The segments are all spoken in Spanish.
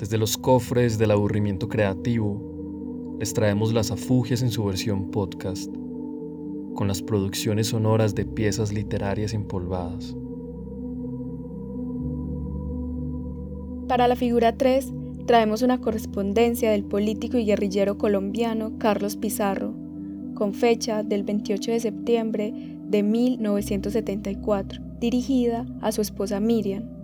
Desde los cofres del aburrimiento creativo, les traemos las afugias en su versión podcast, con las producciones sonoras de piezas literarias empolvadas. Para la figura 3, traemos una correspondencia del político y guerrillero colombiano Carlos Pizarro, con fecha del 28 de septiembre de 1974, dirigida a su esposa Miriam.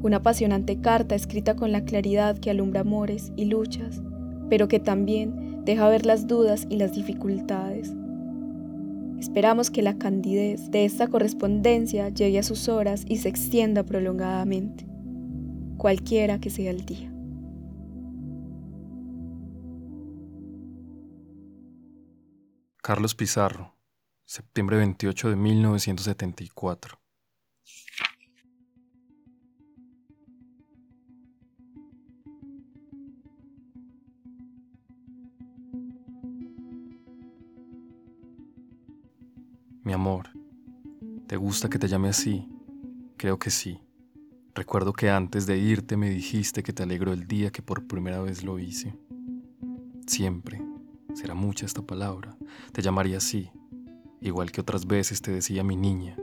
Una apasionante carta escrita con la claridad que alumbra amores y luchas, pero que también deja ver las dudas y las dificultades. Esperamos que la candidez de esta correspondencia llegue a sus horas y se extienda prolongadamente, cualquiera que sea el día. Carlos Pizarro, septiembre 28 de 1974. Mi amor, ¿te gusta que te llame así? Creo que sí. Recuerdo que antes de irte me dijiste que te alegró el día que por primera vez lo hice. Siempre, será mucha esta palabra, te llamaría así, igual que otras veces te decía mi niña,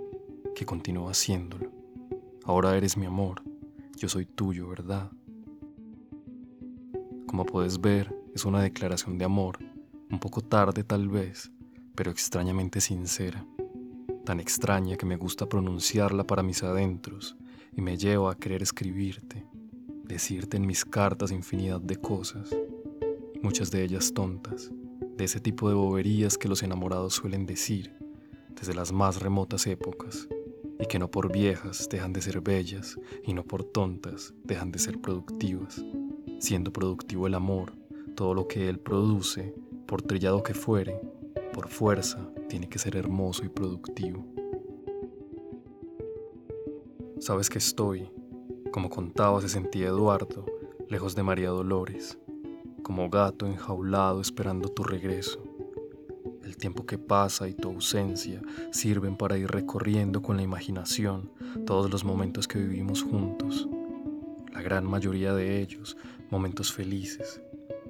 que continúa haciéndolo. Ahora eres mi amor, yo soy tuyo, ¿verdad? Como puedes ver, es una declaración de amor, un poco tarde tal vez, pero extrañamente sincera, tan extraña que me gusta pronunciarla para mis adentros y me lleva a querer escribirte, decirte en mis cartas infinidad de cosas, muchas de ellas tontas de ese tipo de boberías que los enamorados suelen decir desde las más remotas épocas, y que no por viejas dejan de ser bellas y no por tontas dejan de ser productivas, siendo productivo el amor, todo lo que él produce, por trillado que fuere, por fuerza, tiene que ser hermoso y productivo. Sabes que estoy, como contaba se sentía Eduardo, lejos de María Dolores, como gato enjaulado esperando tu regreso. El tiempo que pasa y tu ausencia sirven para ir recorriendo con la imaginación todos los momentos que vivimos juntos, la gran mayoría de ellos momentos felices,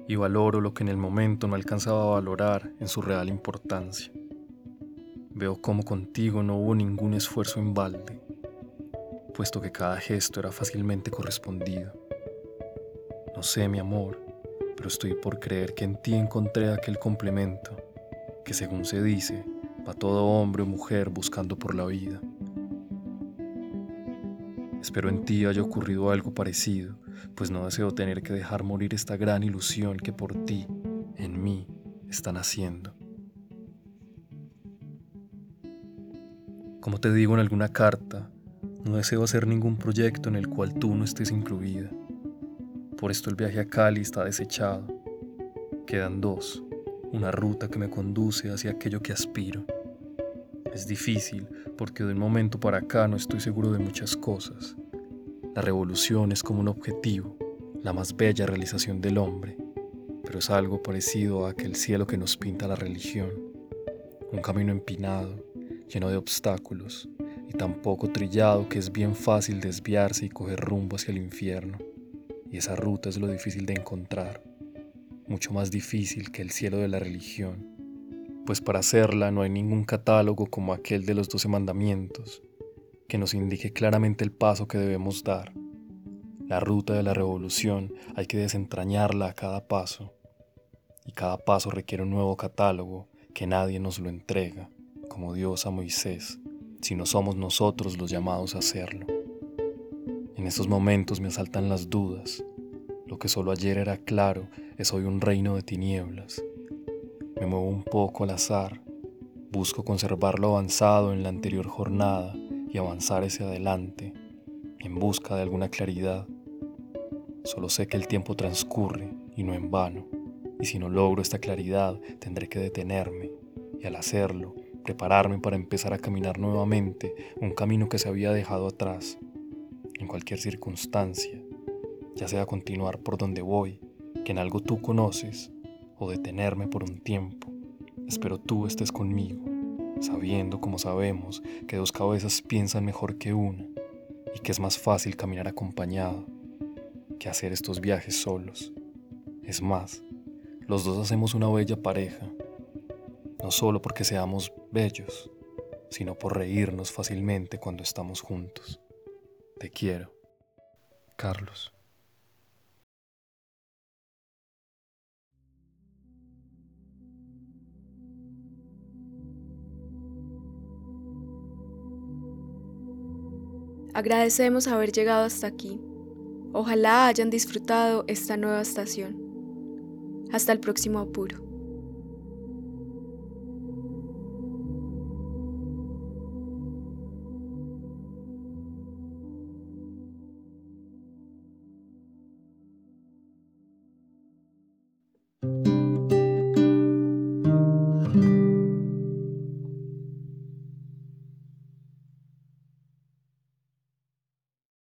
y valoro lo que en el momento no alcanzaba a valorar en su real importancia. Veo cómo contigo no hubo ningún esfuerzo en balde, puesto que cada gesto era fácilmente correspondido. No sé, mi amor, pero estoy por creer que en ti encontré aquel complemento que según se dice, va todo hombre o mujer buscando por la vida. Espero en ti haya ocurrido algo parecido, pues no deseo tener que dejar morir esta gran ilusión que por ti, en mí, están haciendo. Como te digo en alguna carta, no deseo hacer ningún proyecto en el cual tú no estés incluida. Por esto el viaje a Cali está desechado. Quedan dos, una ruta que me conduce hacia aquello que aspiro. Es difícil porque de un momento para acá no estoy seguro de muchas cosas. La revolución es como un objetivo, la más bella realización del hombre, pero es algo parecido a aquel cielo que nos pinta la religión. Un camino empinado, lleno de obstáculos, y tan poco trillado que es bien fácil desviarse y coger rumbo hacia el infierno. Y esa ruta es lo difícil de encontrar, mucho más difícil que el cielo de la religión, pues para hacerla no hay ningún catálogo como aquel de los doce mandamientos, que nos indique claramente el paso que debemos dar. La ruta de la revolución hay que desentrañarla a cada paso, y cada paso requiere un nuevo catálogo que nadie nos lo entrega, como Dios a Moisés, si no somos nosotros los llamados a hacerlo. En estos momentos me asaltan las dudas. Lo que solo ayer era claro es hoy un reino de tinieblas. Me muevo un poco al azar. Busco conservar lo avanzado en la anterior jornada y avanzar hacia adelante, en busca de alguna claridad. Solo sé que el tiempo transcurre y no en vano, y si no logro esta claridad tendré que detenerme y al hacerlo prepararme para empezar a caminar nuevamente un camino que se había dejado atrás en cualquier circunstancia, ya sea continuar por donde voy, que en algo tú conoces, o detenerme por un tiempo. Espero tú estés conmigo, sabiendo como sabemos que dos cabezas piensan mejor que una y que es más fácil caminar acompañado. que hacer estos viajes solos. Es más, los dos hacemos una bella pareja, no solo porque seamos bellos, sino por reírnos fácilmente cuando estamos juntos. Te quiero, Carlos. Agradecemos haber llegado hasta aquí. Ojalá hayan disfrutado esta nueva estación. Hasta el próximo apuro.